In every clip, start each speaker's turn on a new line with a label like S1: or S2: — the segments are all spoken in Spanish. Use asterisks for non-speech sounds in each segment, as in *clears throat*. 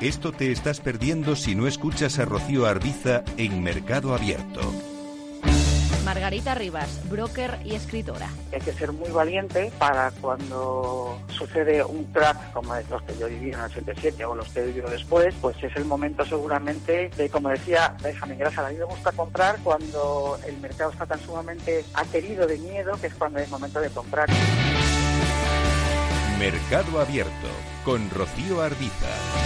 S1: Esto te estás perdiendo si no escuchas a Rocío Arbiza en Mercado Abierto.
S2: Margarita Rivas, broker y escritora.
S3: Hay que ser muy valiente para cuando sucede un crack como los que yo viví en el 87 o los que he vivido después, pues es el momento seguramente de, como decía Benjamin Grasa, a mí me gusta comprar cuando el mercado está tan sumamente aterido de miedo que es cuando es momento de comprar.
S1: Mercado Abierto con Rocío Arbiza.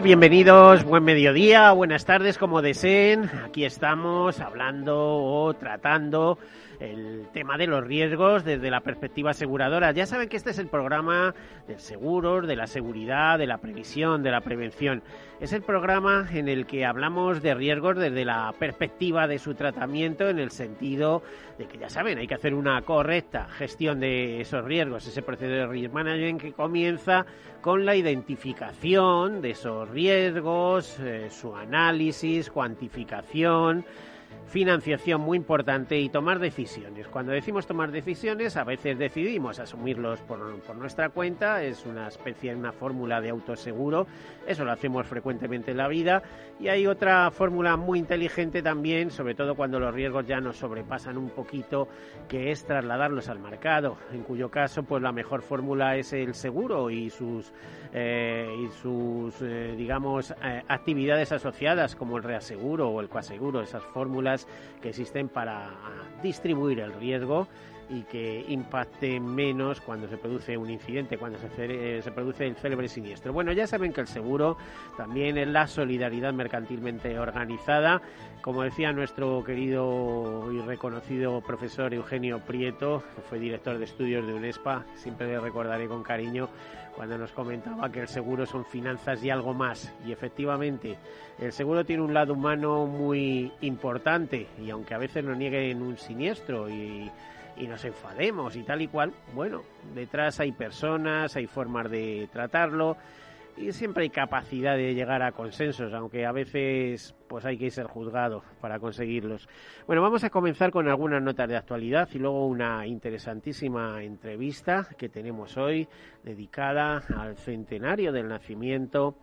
S4: Bienvenidos, buen mediodía, buenas tardes, como deseen. Aquí estamos hablando o tratando el tema de los riesgos desde la perspectiva aseguradora. Ya saben que este es el programa del seguro, de la seguridad, de la previsión, de la prevención. Es el programa en el que hablamos de riesgos desde la perspectiva de su tratamiento, en el sentido de que ya saben, hay que hacer una correcta gestión de esos riesgos, ese proceso de risk management que comienza con la identificación de esos riesgos, eh, su análisis, cuantificación, financiación muy importante y tomar decisiones. Cuando decimos tomar decisiones, a veces decidimos asumirlos por, nuestra cuenta, es una especie, una fórmula de autoseguro, eso lo hacemos frecuentemente en la vida, y hay otra fórmula muy inteligente también, sobre todo cuando los riesgos ya nos sobrepasan un poquito, que es trasladarlos al mercado, en cuyo caso, pues la mejor fórmula es el seguro y sus, eh, y sus eh, digamos, eh, actividades asociadas, como el reaseguro o el coaseguro, esas fórmulas que existen para distribuir el riesgo y que impacte menos cuando se produce un incidente, cuando se, eh, se, produce el célebre siniestro. Bueno, ya saben que el seguro también es la solidaridad mercantilmente organizada. Como decía nuestro querido y reconocido profesor Eugenio Prieto, que fue director de estudios de UNESPA, siempre le recordaré con cariño cuando nos comentaba que el seguro son finanzas y algo más. Y efectivamente, el seguro tiene un lado humano muy importante y aunque a veces nos nieguen un siniestro y, y nos enfademos y tal y cual, bueno, detrás hay personas, hay formas de tratarlo y siempre hay capacidad de llegar a consensos, aunque a veces pues hay que ser juzgado para conseguirlos. Bueno, vamos a comenzar con algunas notas de actualidad y luego una interesantísima entrevista que tenemos hoy dedicada al centenario del nacimiento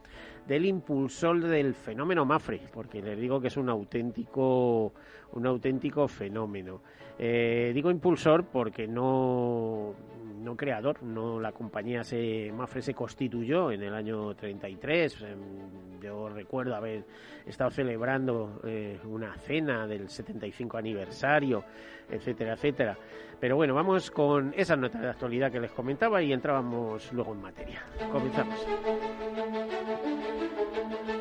S4: del impulsor del fenómeno Mafre, porque les digo que es un auténtico un auténtico fenómeno. Eh, digo impulsor porque no, no creador, no la compañía se, Mafre se constituyó en el año 33. Em, yo recuerdo haber estado celebrando eh, una cena del 75 aniversario, etcétera, etcétera. Pero bueno, vamos con esa nota de actualidad que les comentaba y entrábamos luego en materia. Comenzamos.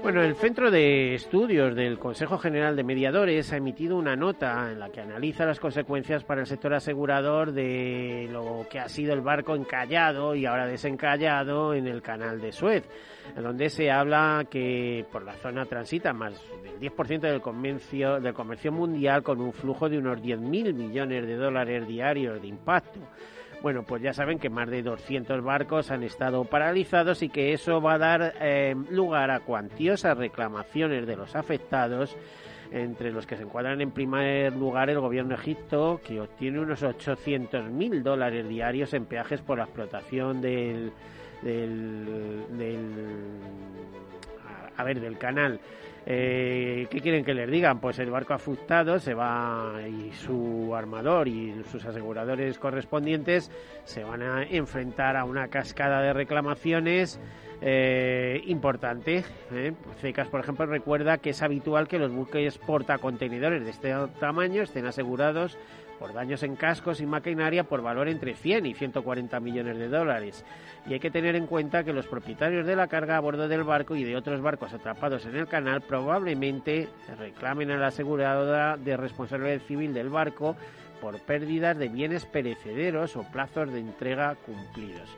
S4: Bueno, el Centro de Estudios del Consejo General de Mediadores ha emitido una nota en la que analiza las consecuencias para el sector asegurador de lo que ha sido el barco encallado y ahora desencallado en el canal de Suez, donde se habla que por la zona transita más del 10% del comercio, del comercio mundial con un flujo de unos 10.000 millones de dólares diarios de impacto. Bueno, pues ya saben que más de 200 barcos han estado paralizados y que eso va a dar eh, lugar a cuantiosas reclamaciones de los afectados entre los que se encuadran en primer lugar el gobierno de Egipto, que obtiene unos 800.000 dólares diarios en peajes por la explotación del, del, a ver, del canal. Eh, ¿Qué quieren que les digan? Pues el barco afectado se va y su armador y sus aseguradores correspondientes se van a enfrentar a una cascada de reclamaciones eh, importante. ¿eh? CECAS, por ejemplo, recuerda que es habitual que los buques portacontenedores de este tamaño estén asegurados por daños en cascos y maquinaria por valor entre 100 y 140 millones de dólares. Y hay que tener en cuenta que los propietarios de la carga a bordo del barco y de otros barcos atrapados en el canal probablemente reclamen a la aseguradora de responsabilidad civil del barco por pérdidas de bienes perecederos o plazos de entrega cumplidos.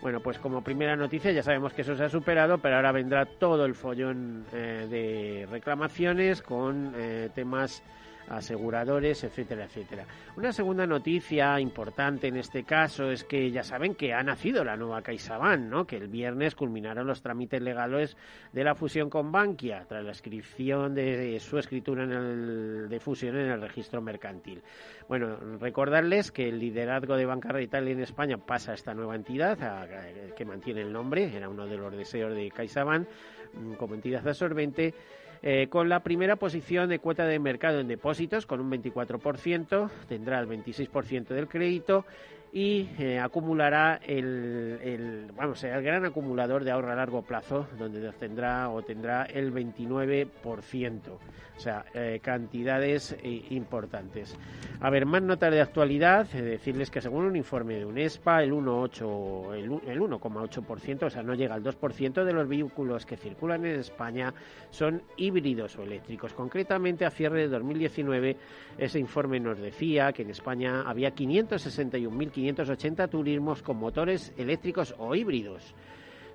S4: Bueno, pues como primera noticia ya sabemos que eso se ha superado, pero ahora vendrá todo el follón eh, de reclamaciones con eh, temas aseguradores, etcétera, etcétera. Una segunda noticia importante en este caso es que ya saben que ha nacido la nueva CaixaBank, ¿no? que el viernes culminaron los trámites legales de la fusión con Bankia, tras la inscripción de su escritura en el, de fusión en el registro mercantil. Bueno, recordarles que el liderazgo de Banca Retail en España pasa a esta nueva entidad, que mantiene el nombre, era uno de los deseos de CaixaBank mm, como entidad absorbente, eh, con la primera posición de cuota de mercado en depósitos con un 24%, tendrá el 26% del crédito y eh, acumulará el, vamos, el gran acumulador de ahorro a largo plazo, donde tendrá o tendrá el 29%. O sea, eh, cantidades eh, importantes. A ver, más notas de actualidad, decirles que según un informe de UNESPA, el 1,8, el, 1,8%, o sea, no llega al 2% de los vehículos que circulan en España son híbridos o eléctricos. Concretamente, a cierre de 2019, ese informe nos decía que en España había 561.580 turismos con motores eléctricos o híbridos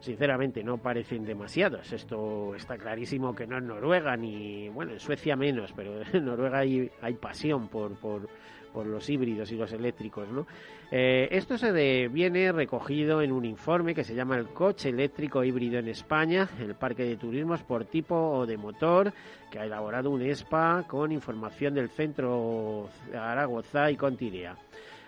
S4: sinceramente no parecen demasiados. Esto está clarísimo que no es Noruega ni, bueno, en Suecia menos, pero *laughs* en Noruega hay, hay pasión por, por, por los híbridos y los eléctricos, ¿no? Eh, esto se viene recogido en un informe que se llama el coche eléctrico híbrido en España, el parque de turismos por tipo o de motor, que ha elaborado un ESPA con información del Centro Zaragoza y Contirea.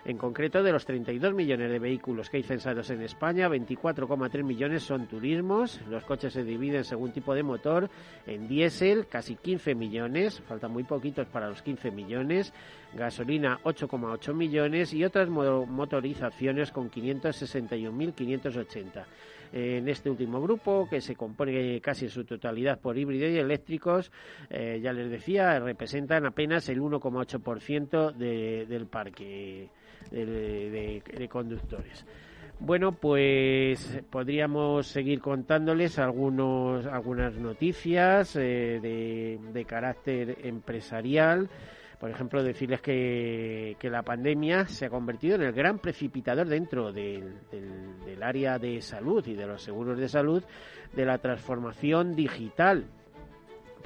S4: En concreto, de los 32 millones de vehículos que hay censados en España, 24,3 millones son turismos. Los coches se dividen según tipo de motor. En diésel, casi 15 millones, faltan muy poquitos para los 15 millones. Gasolina, 8,8 millones y otras motorizaciones con 561.580 en este último grupo, que se compone casi en su totalidad por híbridos y eléctricos, eh, ya les decía, representan apenas el 1,8% de, del parque de, conductores. Bueno, pues podríamos seguir contándoles algunos, algunas noticias eh, de, carácter empresarial. Por ejemplo, decirles que, que, la pandemia se ha convertido en el gran precipitador dentro del, del área de salud y de los seguros de salud de la transformación digital.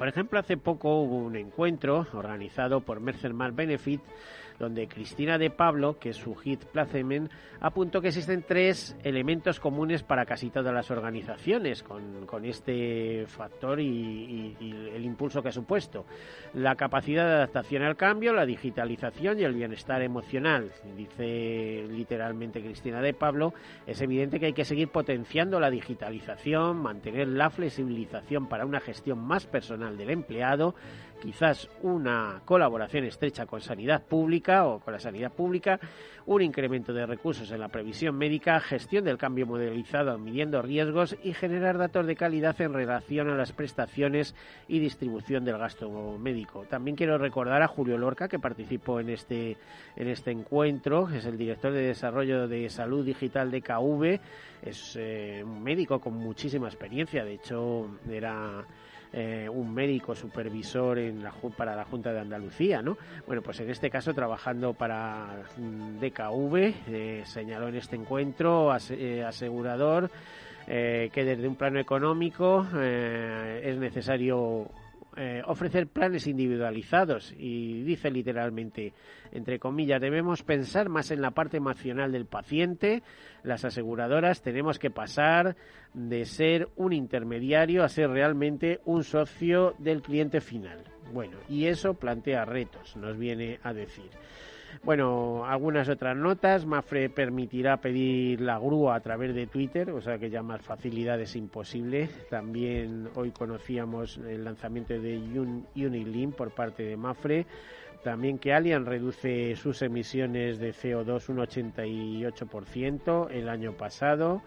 S4: Por ejemplo, hace poco hubo un encuentro organizado por Mercer Benefit donde Cristina de Pablo, que es su hit Placemen, apuntó que existen tres elementos comunes para casi todas las organizaciones con, este factor y, el impulso que ha supuesto. La capacidad de adaptación al cambio, la digitalización y el bienestar emocional. Dice literalmente Cristina de Pablo, es evidente que hay que seguir potenciando la digitalización, mantener la flexibilización para una gestión más personal del empleado, quizás una colaboración estrecha con sanidad pública o con la sanidad pública, un incremento de recursos en la previsión médica, gestión del cambio modelizado midiendo riesgos y generar datos de calidad en relación a las prestaciones y distribución del gasto médico. También quiero recordar a Julio Lorca que participó en este en este encuentro, es el director de desarrollo de salud digital de KV, es eh, un médico con muchísima experiencia, de hecho era eh, un médico supervisor en la, para la Junta de Andalucía, ¿no? Bueno, pues en este caso trabajando para mm, DKV, eh, señaló en este encuentro eh, asegurador que desde un plano económico es necesario eh, ofrecer planes individualizados y dice literalmente, entre comillas, debemos pensar más en la parte emocional del paciente. Las aseguradoras tenemos que pasar de ser un intermediario a ser realmente un socio del cliente final. Bueno, y eso plantea retos, nos viene a decir. Bueno, algunas otras notas. Mafre permitirá pedir la grúa a través de Twitter, o sea que ya más facilidad es imposible. También hoy conocíamos el lanzamiento de Unilink por parte de Mafre. También que Allianz reduce sus emisiones de CO2 un 88% el año pasado.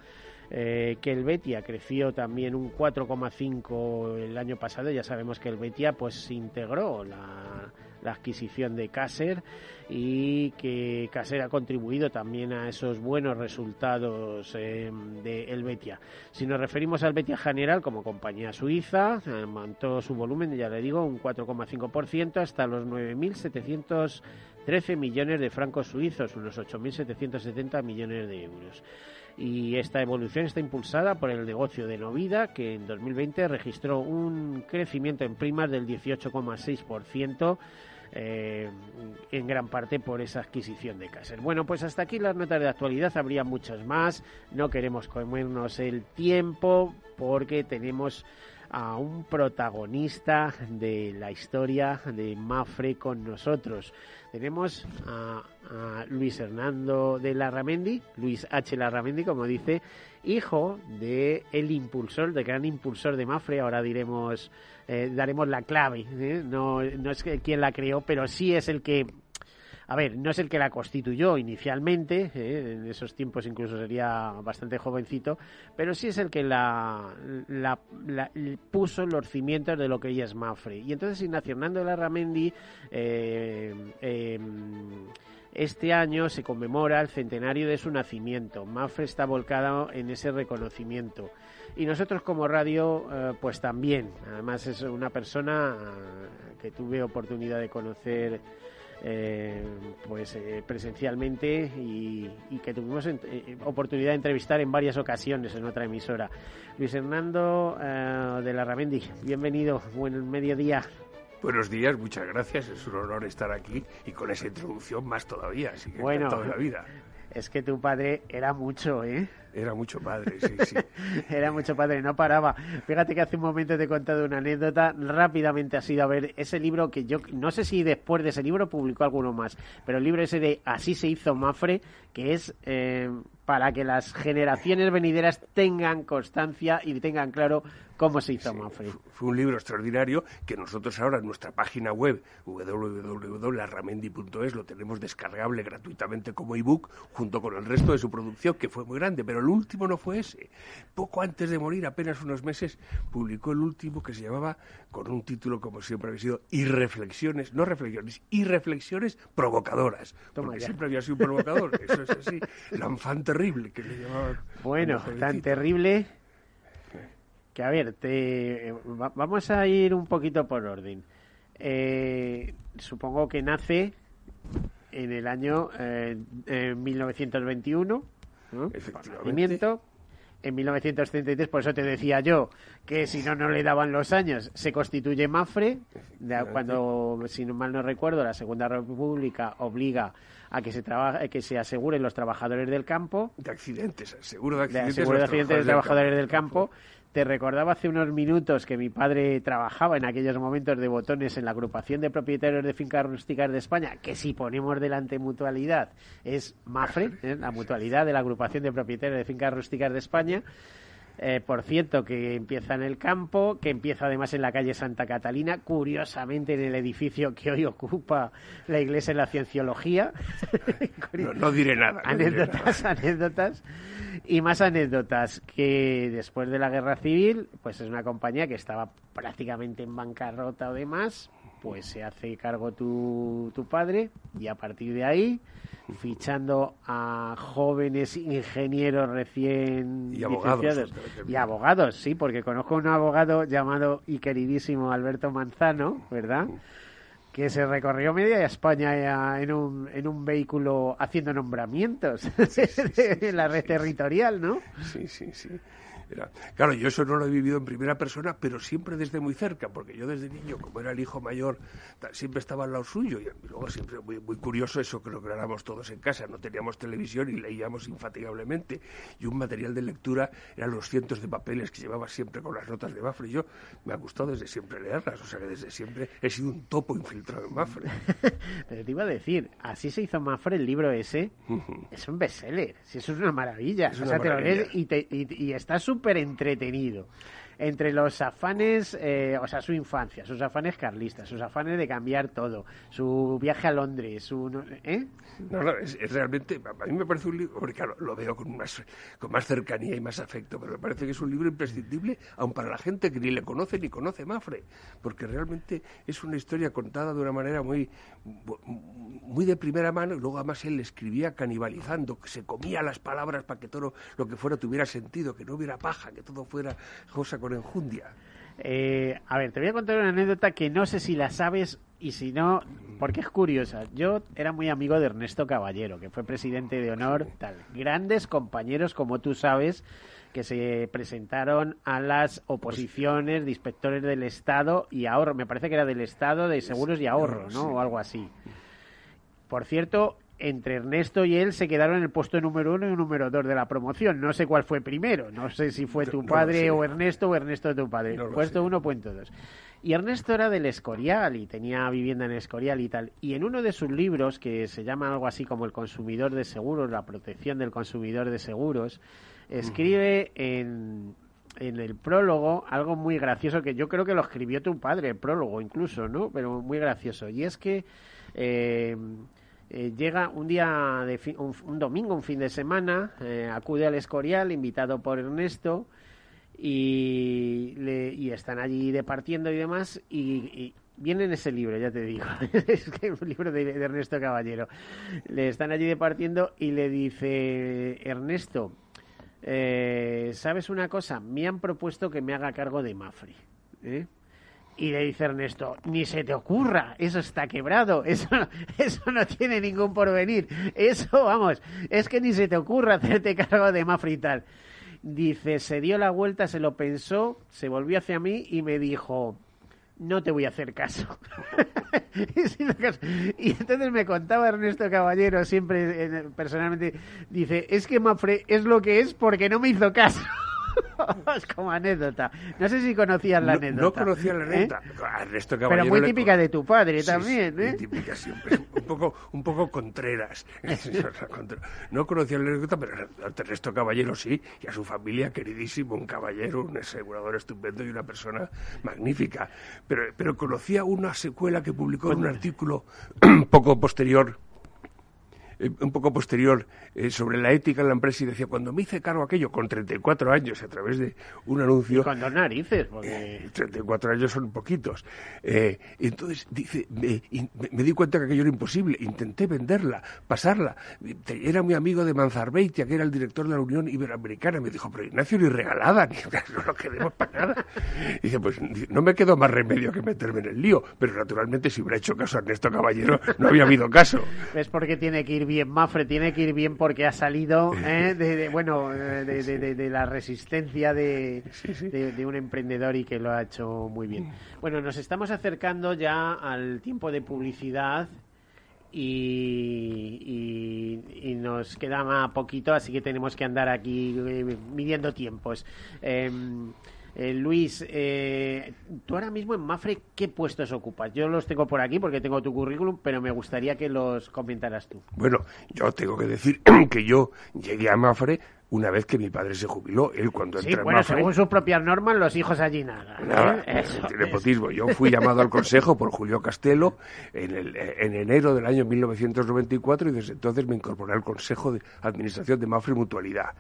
S4: Eh, que el Betia creció también un 4,5 el año pasado. Ya sabemos que el Betia pues integró la, adquisición de Caser y que Caser ha contribuido también a esos buenos resultados eh, de el Betia. Si nos referimos al Betia General como compañía suiza, aumentó su volumen, ya le digo, un 4,5% hasta los 9.713 millones de francos suizos, unos 8.770 millones de euros y esta evolución está impulsada por el negocio de Novida, que en 2020 registró un crecimiento en primas del 18,6%. Eh, en gran parte por esa adquisición de Caser. Bueno, pues hasta aquí las notas de actualidad, habría muchas más, no queremos comernos el tiempo porque tenemos a un protagonista de la historia de Mafre con nosotros. Tenemos a, Luis Hernando de Larramendi, Luis H. Larramendi, como dice, hijo de el impulsor, del gran impulsor de Mafre. Ahora diremos, eh, daremos la clave. ¿eh? No, no es quien la creó, pero sí es el que a ver, no es el que la constituyó inicialmente, ¿eh? en esos tiempos incluso sería bastante jovencito, pero sí es el que la, la, puso los cimientos de lo que ella es Mafre. Y entonces Ignacio Hernando de la Ramendi eh, em, este año se conmemora el centenario de su nacimiento. Mafre está volcado en ese reconocimiento. Y nosotros como radio, eh, pues también. Además es una persona que tuve oportunidad de conocer eh, pues eh, presencialmente y, que tuvimos eh, oportunidad de entrevistar en varias ocasiones en otra emisora. Luis Hernando de la Ramendi, bienvenido, buen mediodía.
S5: Buenos días, muchas gracias. Es un honor estar aquí y con esa introducción más todavía. Así que
S4: bueno,
S5: toda la vida.
S4: Es que tu padre era mucho, ¿eh?
S5: Era mucho padre, sí, *laughs* sí.
S4: Era mucho padre, no paraba. Fíjate que hace un momento te he contado una anécdota. Rápidamente has ido a ver ese libro que yo no sé si después de ese libro publicó alguno más, pero el libro ese de Así se hizo Mafre, que es eh, para que las generaciones venideras tengan constancia y tengan claro cómo se hizo Mafre.
S5: Fue un libro extraordinario que nosotros ahora en nuestra página web www.larramendi.es lo tenemos descargable gratuitamente como ebook junto con el resto de su producción que fue muy grande, pero el último no fue ese. Poco antes de morir, apenas unos meses, publicó el último que se llamaba, con un título como siempre había sido, Irreflexiones, no reflexiones, Irreflexiones provocadoras. porque siempre había sido un provocador, eso es así. L'enfant *laughs* terrible, que le llamaban.
S4: Bueno, tan terrible que a ver, te, vamos a ir un poquito por orden. Eh, supongo que nace en el año eh, 1921 Efectivamente. En 1933, por eso te decía yo que si no, no le daban los años, se constituye Mafre, cuando, si no mal no recuerdo, la Segunda República obliga a que se trabaje, que se aseguren los trabajadores del campo.
S5: De accidentes, seguro de accidentes.
S4: De, de accidentes de trabajadores del campo te recordaba hace unos minutos que mi padre trabajaba en aquellos momentos de botones en la agrupación de propietarios de fincas rústicas de España, que si ponemos delante mutualidad es MAFRE, ¿eh? la mutualidad de la agrupación de propietarios de fincas rústicas de España. Eh, por cierto, que empieza en el campo, que empieza además en la calle Santa Catalina, curiosamente en el edificio que hoy ocupa la Iglesia de la Cienciología.
S5: no, diré nada.
S4: anécdotas, anécdotas. Y más anécdotas, que después de la Guerra Civil, pues es una compañía que estaba prácticamente en bancarrota o demás, pues se hace cargo tu, tu padre y a partir de ahí fichando a jóvenes ingenieros recién
S5: y abogados
S4: y abogados sí porque conozco un abogado llamado y queridísimo Alberto Manzano verdad que se recorrió media España en un, en un vehículo haciendo nombramientos *laughs* en la red territorial, ¿no?
S5: Sí, sí, sí. Claro, yo eso no lo he vivido en primera persona, pero siempre desde muy cerca, porque yo desde niño, como era el hijo mayor, siempre estaba al lado suyo. Y luego siempre muy, muy curioso eso que lo éramos todos en casa. No teníamos televisión y leíamos infatigablemente. Y un material de lectura eran los cientos de papeles que llevaba siempre con las notas de Mafre. Y yo me ha gustado desde siempre leerlas. O sea que desde siempre he sido un topo infiltrado en Mafre. *laughs*
S4: pero te iba a decir, así se hizo Mafre el libro ese. Es un bestseller. Si eso es una maravilla. o sea, te lo lees y, te, y, y estás súper entretenido. Entre los afanes, eh, o sea, su infancia, sus afanes carlistas, sus afanes de cambiar todo, su viaje a Londres, su... ¿eh?
S5: No, no, es, realmente, a mí me parece un libro, porque claro, lo veo con más, con más cercanía y más afecto, pero me parece que es un libro imprescindible, aun para la gente que ni le conoce ni conoce Mafre, porque realmente es una historia contada de una manera muy, muy de primera mano, y luego además él escribía canibalizando, que se comía las palabras para que todo lo que fuera tuviera sentido, que no hubiera paja, que todo fuera cosa con enjundia.
S4: Eh, a ver, te voy a contar una anécdota que no sé si la sabes y si no, porque es curiosa. Yo era muy amigo de Ernesto Caballero, que fue presidente de honor, tal. Grandes compañeros, como tú sabes, que se presentaron a las oposiciones de inspectores del Estado y ahorro. Me parece que era del Estado de Seguros y Ahorro, ¿no? O algo así. Por cierto, entre Ernesto y él se quedaron en el puesto número uno y número dos de la promoción. No sé cuál fue primero. No sé si fue tu padre o Ernesto o Ernesto tu padre. puesto uno, puesto dos. Y Ernesto era del Escorial y tenía vivienda en Escorial y tal. Y en uno de sus libros, que se llama algo así como El consumidor de seguros, la protección del consumidor de seguros, escribe en, en el prólogo algo muy gracioso que yo creo que lo escribió tu padre, el prólogo incluso, ¿no? Pero muy gracioso. Y es que eh, eh, llega un día, de un, domingo, un fin de semana, eh, acude al Escorial, invitado por Ernesto, y, y están allí departiendo y demás, y, viene en ese libro, ya te digo, *laughs* es que un libro de, Ernesto Caballero. Le están allí departiendo y le dice, Ernesto, eh, ¿sabes una cosa? Me han propuesto que me haga cargo de Mafri. ¿eh? Y le dice Ernesto, ni se te ocurra, eso está quebrado, *laughs* eso, eso no tiene ningún porvenir, eso, vamos, es que ni se te ocurra hacerte cargo de Mafri y tal. Dice, se dio la vuelta, se lo pensó, se volvió hacia mí y me dijo, no te voy a hacer caso. *laughs* y entonces me contaba Ernesto Caballero, siempre eh, personalmente, dice, es que Mafre es lo que es porque no me hizo caso. Es *laughs* como anécdota. No sé si conocías la anécdota.
S5: No conocía la
S4: ¿eh?
S5: anécdota.
S4: Pero muy típica de tu padre también, ¿eh?
S5: típica siempre. un poco, un poco contreras. *laughs* *laughs* no conocía la anécdota, pero Ernesto Caballero sí, y a su familia queridísimo, un caballero, un asegurador estupendo y una persona magnífica. Pero, pero conocía una secuela que publicó en un artículo *clears throat* poco posterior eh, un poco posterior eh, sobre la ética en la empresa y decía, cuando me hice cargo aquello con 34 años a través de un anuncio...
S4: ¿Y cuando narices, porque...
S5: 34 eh, años son poquitos. entonces, dice, me, di cuenta que aquello era imposible. Intenté venderla, pasarla. Era muy amigo de Manzarbeitia, que era el director de la Unión Iberoamericana. Me dijo, pero Ignacio, ni regalada, ni, *laughs* no lo queremos para nada. dice, pues no me quedó más remedio que meterme en el lío. Pero naturalmente, si hubiera hecho caso a Ernesto Caballero, no había habido caso.
S4: Es porque tiene que ir bien Mafre, tiene que ir bien porque ha salido ¿eh? de, bueno, *laughs* de, la resistencia de, un emprendedor y que lo ha hecho muy bien. Bueno, nos estamos acercando ya al tiempo de publicidad y, y, nos queda más poquito, así que tenemos que andar aquí eh, midiendo tiempos. Em, eh, Luis, eh, tú ahora mismo en Mafre, ¿qué puestos ocupas? Yo los tengo por aquí porque tengo tu currículum, pero me gustaría que los comentaras tú.
S5: Bueno, yo tengo que decir *clears throat* que yo llegué a Mafre una vez que mi padre se jubiló. Él cuando
S4: sí, bueno, según sus propias normas, los hijos allí nada.
S5: Nada, ¿eh? nepotismo. Yo fui *laughs* llamado al consejo por Julio Castelo en, el, en enero del año 1994 y desde entonces me incorporé al consejo de administración de Mafre Mutualidad.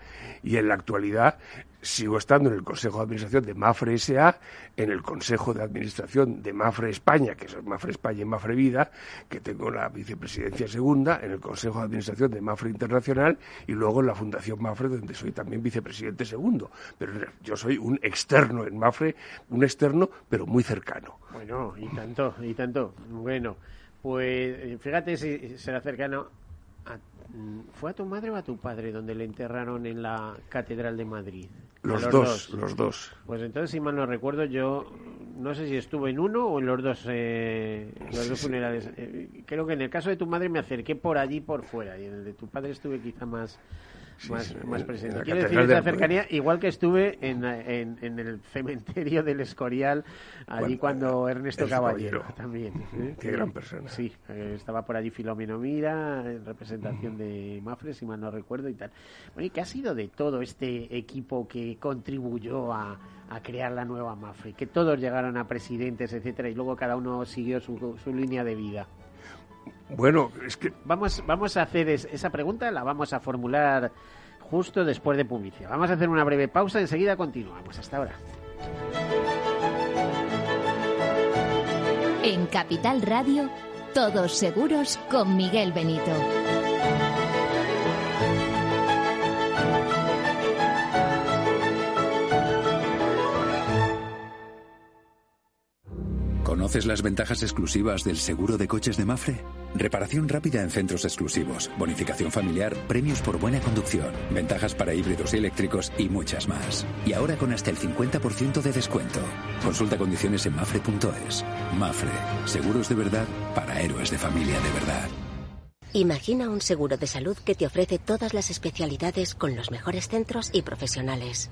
S5: Y en la actualidad sigo estando en el consejo de administración de Mafre S.A., en el consejo de administración de Mafre España, que es Mafre España y Mafre Vida, que tengo la vicepresidencia segunda, en el consejo de administración de Mafre Internacional y luego en la Fundación Mafre, donde soy también vicepresidente segundo. Pero yo soy un externo en Mafre, un externo, pero muy cercano.
S4: Bueno, y tanto, y tanto. Bueno, pues fíjate si será cercano ¿Fue a tu madre o a tu padre donde le enterraron en la Catedral de Madrid?
S5: Los, dos, los dos.
S4: Pues entonces, si mal no recuerdo, yo no sé si estuve en uno o en los dos, eh, los dos funerales. Eh, creo que en el caso de tu madre me acerqué por allí por fuera y en el de tu padre estuve quizá más más, presente. Quiero decir esa cercanía, igual que estuve en, en, el cementerio del Escorial, allí cuando, Ernesto Caballero también.
S5: ¿eh? Qué gran persona.
S4: Sí, eh, estaba por allí Filomeno Mira, en representación de Mafre, si mal no recuerdo y tal. Bueno, ¿y qué ha sido de todo este equipo que contribuyó a, a crear la nueva Mafre? Que todos llegaron a presidentes, etcétera, y luego cada uno siguió su, su línea de vida.
S5: Bueno, es que...
S4: Vamos, vamos a hacer esa pregunta, la vamos a formular justo después de publicidad. Vamos a hacer una breve pausa, enseguida continuamos. Hasta ahora.
S6: En Capital Radio, todos seguros con Miguel Benito.
S7: ¿Conoces las ventajas exclusivas del seguro de coches de Mafre? Reparación rápida en centros exclusivos, bonificación familiar, premios por buena conducción, ventajas para híbridos y eléctricos y muchas más. Y ahora con hasta el 50% de descuento. Consulta condiciones en mafre.es. Mafre, seguros de verdad para héroes de familia de verdad.
S8: Imagina un seguro de salud que te ofrece todas las especialidades con los mejores centros y profesionales.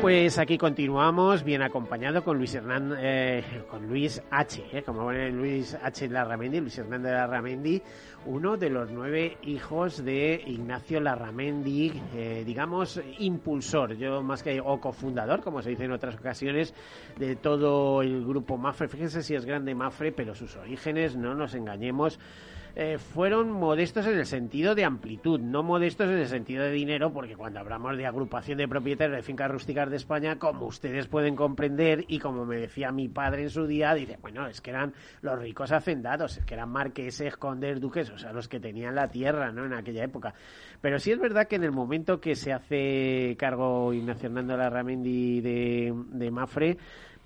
S4: Pues aquí continuamos, bien acompañado con Luis Hernández, eh, con Luis H, eh, como pone Luis H. Larramendi, Luis Hernández Larramendi, uno de los nueve hijos de Ignacio Larramendi, eh, digamos, impulsor, yo más que o cofundador, como se dice en otras ocasiones, de todo el grupo Mafre. Fíjense si es grande Mafre, pero sus orígenes, no nos engañemos, eh, fueron modestos en el sentido de amplitud, no modestos en el sentido de dinero, porque cuando hablamos de agrupación de propietarios de fincas rústicas de España, como ustedes pueden comprender y como me decía mi padre en su día, dice, bueno, es que eran los ricos hacendados, es que eran marqueses, condes, duques, o sea, los que tenían la tierra, ¿no? En aquella época. Pero sí es verdad que en el momento que se hace cargo Ignacio Hernando Larramendi de, de Mafre,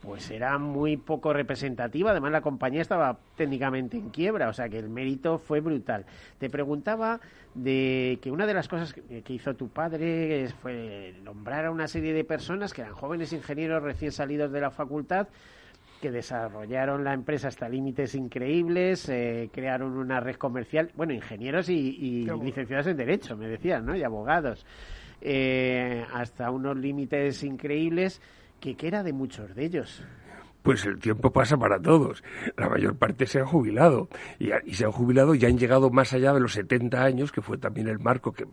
S4: pues era muy poco representativa. Además, la compañía estaba técnicamente en quiebra, o sea que el mérito fue brutal. Te preguntaba de que una de las cosas que, hizo tu padre fue nombrar a una serie de personas que eran jóvenes ingenieros recién salidos de la facultad que desarrollaron la empresa hasta límites increíbles, eh, crearon una red comercial, bueno, ingenieros y, licenciados en Derecho, me decían, ¿no? Y abogados, eh, hasta unos límites increíbles que, que era de muchos de ellos
S5: pues el tiempo pasa para todos. La mayor parte se han jubilado y, se han jubilado y han llegado más allá de los 70 años, que fue también el marco que,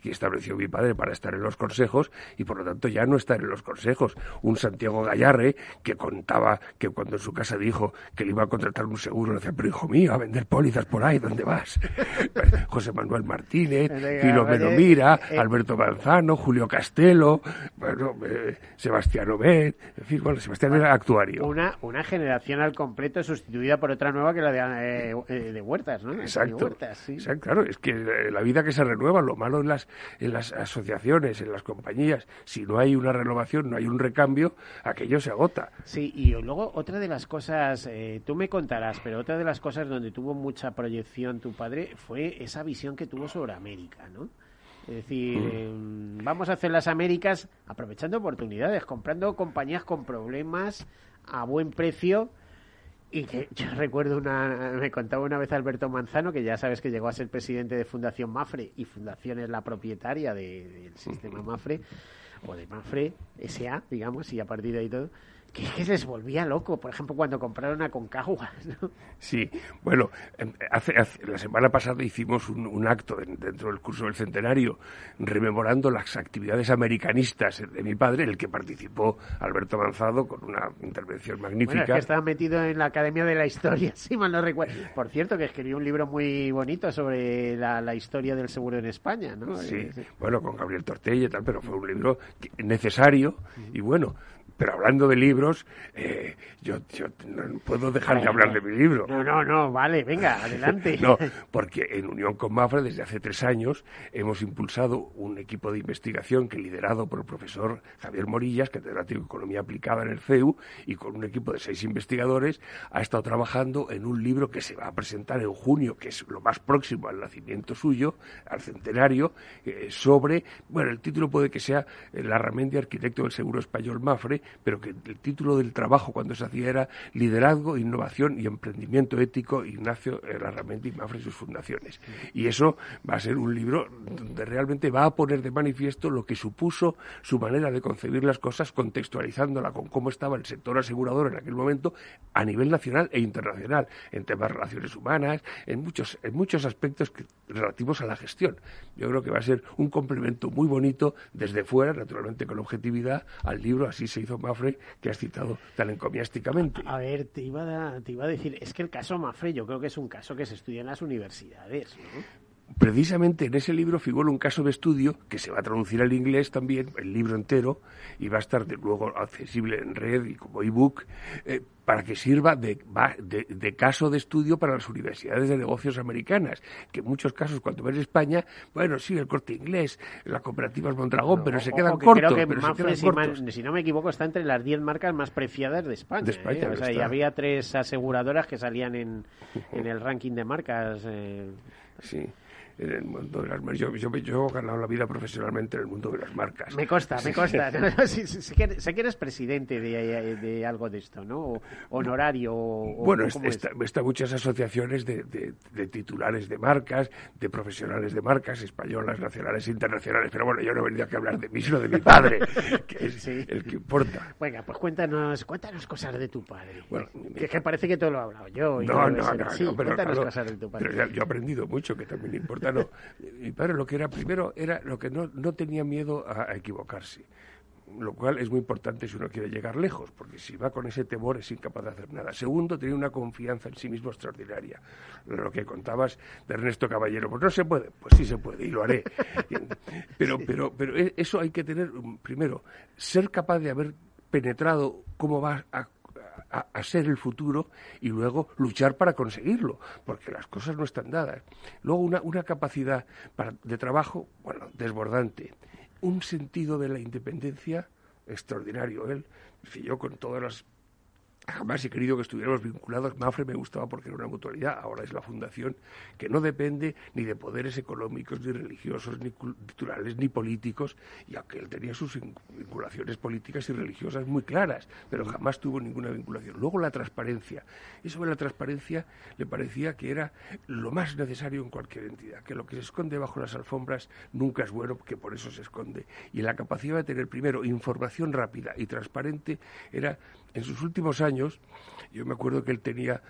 S5: que, estableció mi padre para estar en los consejos y por lo tanto ya no estar en los consejos. Un Santiago Gallarre que contaba que cuando en su casa dijo que le iba a contratar un seguro, le decía, pero hijo mío, a vender pólizas por ahí, ¿dónde vas? *laughs* José Manuel Martínez, Filomeno Mira, eh, Alberto Manzano, Julio Castelo, bueno, eh, Sebastián Obed, en fin, bueno, Sebastián era actuario.
S4: Una, una generación al completo sustituida por otra nueva que la de, eh, de Huertas, ¿no?
S5: Exacto. Claro, es que la vida que se renueva, lo malo en las, en las asociaciones, en las compañías, si no hay una renovación, no hay un recambio, aquello se agota.
S4: Sí, y luego otra de las cosas, eh, tú me contarás, pero otra de las cosas donde tuvo mucha proyección tu padre fue esa visión que tuvo sobre América, ¿no? Es decir, mm. em, vamos a hacer las Américas aprovechando oportunidades, comprando compañías con problemas a buen precio. Y que yo *laughs* recuerdo una me contaba una vez Alberto Manzano que ya sabes que llegó a ser presidente de Fundación Mafre y Fundación es la propietaria del sistema *laughs* Mafre o de Mafre SA digamos y a partir de ahí todo que, que les volvía loco, por ejemplo, cuando compraron a Concagua. *laughs* ¿no?
S5: Sí, bueno, em, hace, la semana pasada hicimos un, acto dentro del curso del centenario rememorando las actividades americanistas de mi padre, en el que participó Alberto Manzado con una intervención magnífica. Bueno,
S4: es que estaba metido en la Academia de la Historia, *laughs* si mal no recuerdo. Por cierto, que escribió un libro muy bonito sobre la, historia del seguro en España, ¿no?
S5: Sí, bueno, con Gabriel Tortella y tal, pero fue un libro necesario y bueno, Pero hablando de libros, eh, yo, yo no puedo dejar de hablar de mi libro.
S4: No, no, no, vale, venga, *laughs* adelante.
S5: no, porque en unión con Mafra, desde hace tres años, hemos impulsado un equipo de investigación que liderado por el profesor Javier Morillas, catedrático de Economía Aplicada en el CEU, y con un equipo de seis investigadores, ha estado trabajando en un libro que se va a presentar en junio, que es lo más próximo al nacimiento suyo, al centenario, eh, sobre, bueno, el título puede que sea La herramienta arquitecto del seguro español Mafre, pero que el título del trabajo cuando se hacía era Liderazgo, Innovación y Emprendimiento Ético, Ignacio Larramendi y Mafre y sus fundaciones. Y eso va a ser un libro donde realmente va a poner de manifiesto lo que supuso su manera de concebir las cosas, contextualizándola con cómo estaba el sector asegurador en aquel momento a nivel nacional e internacional, en temas de relaciones humanas, en muchos, en muchos aspectos relativos a la gestión. Yo creo que va a ser un complemento muy bonito desde fuera, naturalmente con objetividad, al libro Así se hizo Mafre, que has citado tan encomiásticamente.
S4: A ver, te iba, a, te iba a decir, es que el caso Mafre yo creo que es un caso que se estudia en las universidades,
S5: precisamente en ese libro figura un caso de estudio que se va a traducir al inglés también, el libro entero, y va a estar de luego accesible en red y como ebook, eh, para que sirva de, de, caso de estudio para las universidades de negocios americanas, que en muchos casos cuando ves España, bueno, sí, el corte inglés, la cooperativa es Mondragón, pero se quedan cortos.
S4: si, no me equivoco, está entre las 10 marcas más preciadas de España. ¿eh? o sea, y había tres aseguradoras que salían en, *laughs* en el ranking de marcas. Eh.
S5: Sí en el mundo de las marcas. Yo, yo, yo, he ganado la vida profesionalmente en el mundo de las marcas.
S4: Me consta, me consta. *laughs* sé, que, eres presidente de, de, algo de esto, ¿no? honorario.
S5: bueno, está, muchas asociaciones de, de, titulares de marcas, de profesionales de marcas, españolas, nacionales e internacionales. Pero bueno, yo no he venido aquí a hablar de mí, sino de mi *laughs* padre, que es el que importa.
S4: Venga, pues cuéntanos, cuéntanos cosas de tu padre. Bueno, que, es que parece que todo lo he hablado yo.
S5: no, no, no, sí, pero, cuéntanos cosas de tu padre. Pero yo he aprendido mucho, que también importa mi padre lo que era primero era lo que no, no tenía miedo a, equivocarse lo cual es muy importante si uno quiere llegar lejos, porque si va con ese temor es incapaz de hacer nada. Segundo, tenía una confianza en sí mismo extraordinaria. Lo que contabas de Ernesto Caballero, pues no se puede, pues sí se puede y lo haré. *laughs* Pero, pero, pero e, eso hay que tener, primero, ser capaz de haber penetrado cómo va a a, ser el futuro y luego luchar para conseguirlo, porque las cosas no están dadas. Luego una, una capacidad de trabajo, bueno, desbordante, un sentido de la independencia extraordinario. Él, yo con todas las jamás he querido que estuviéramos vinculados. Mafre me gustaba porque era una mutualidad, ahora es la fundación que no depende ni de poderes económicos, ni religiosos, ni culturales, ni políticos, y aunque él tenía sus vinculaciones políticas y religiosas muy claras, pero jamás tuvo ninguna vinculación. Luego la transparencia. Y sobre la transparencia le parecía que era lo más necesario en cualquier entidad, que lo que se esconde bajo las alfombras nunca es bueno, porque por eso se esconde. Y la capacidad de tener primero información rápida y transparente era en sus últimos años, yo me acuerdo que él tenía,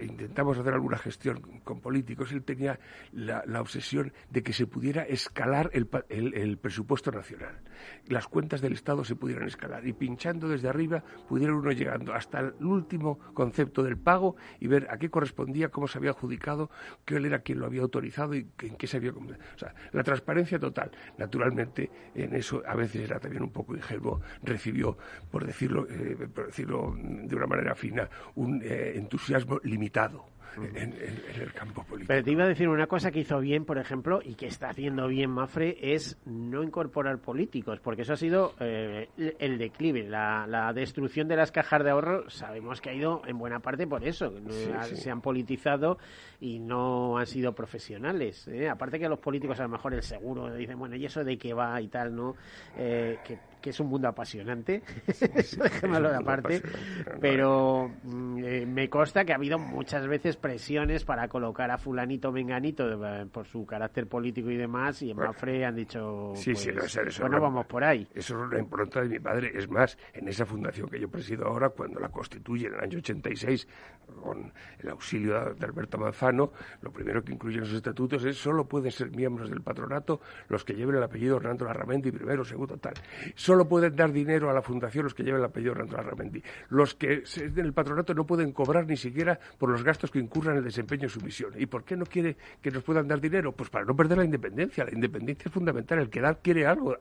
S5: intentamos hacer alguna gestión con políticos, él tenía la, obsesión de que se pudiera escalar el, el, presupuesto nacional, las cuentas del Estado se pudieran escalar y pinchando desde arriba pudiera uno llegando hasta el último concepto del pago y ver a qué correspondía, cómo se había adjudicado, qué era quien lo había autorizado y en qué se había... O sea, la transparencia total. Naturalmente, en eso a veces era también un poco ingenuo, recibió, por decirlo... Eh, por decirlo de una manera fina, un eh, entusiasmo limitado en, el campo político.
S4: Pero te iba a decir una cosa que hizo bien, por ejemplo, y que está haciendo bien Mafre, es no incorporar políticos, porque eso ha sido eh, el declive, la, destrucción de las cajas de ahorro, sabemos que ha ido en buena parte por eso, se han politizado y no han sido profesionales. ¿eh? Aparte que los políticos a lo mejor el seguro dicen, bueno, ¿y eso de qué va y tal, no? Eh, que que es un mundo apasionante, *laughs* déjamelo de aparte, pero mm, eh, me consta que ha habido muchas veces presiones para colocar a fulanito menganito eh, por su carácter político y demás, y en Mafre han dicho, sí, sí, pues, eso bueno, vamos por ahí.
S5: Eso es la impronta de mi padre, es más, en esa fundación que yo presido ahora, cuando la constituye en el año 86, con el auxilio de Alberto Manzano, lo primero que incluyen los estatutos es solo pueden ser miembros del patronato los que lleven el apellido Hernando Larramendi, primero, segundo, tal. Solo pueden dar dinero a la fundación los que lleven el apellido Larramendi. Los que en el patronato no pueden cobrar ni siquiera por los gastos que incurran en el desempeño de su misión. ¿Y por qué no quiere que nos puedan dar dinero? Pues para no perder la independencia. La independencia es fundamental. El que da quiere algo.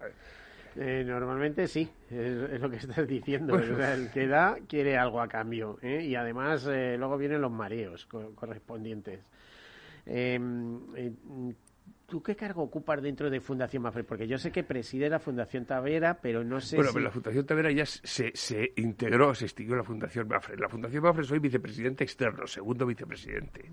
S4: Eh, normalmente sí, es, lo que *laughs* estás diciendo. el que da quiere algo a cambio. ¿eh? Y además eh, luego vienen los mareos correspondientes. ¿Tú qué cargo ocupas dentro de Fundación Mafre? Porque yo sé que preside la Fundación Tavera, pero no sé
S5: bueno, pero la Fundación Tavera ya se, se integró, se extinguió la Fundación Mafre. La Fundación Mafre soy vicepresidente externo, segundo vicepresidente.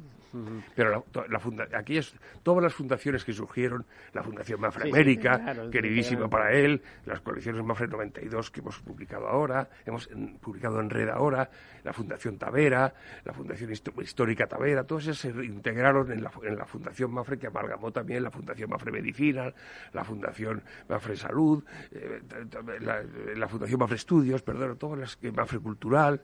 S5: Pero la, aquí es, todas las fundaciones que surgieron, la Fundación Mafre América, queridísima para él, las colecciones Mafre 92 que hemos publicado ahora, hemos publicado en Red ahora, la Fundación Tavera, la Fundación Histórica Tavera, todas esas se integraron en la, en la Fundación Mafre que amalgamó también la Fundación Mafre Medicina, la Fundación Mafre Salud, eh, la, Fundación Mafre Estudios, perdón, todas las que Mafre Cultural,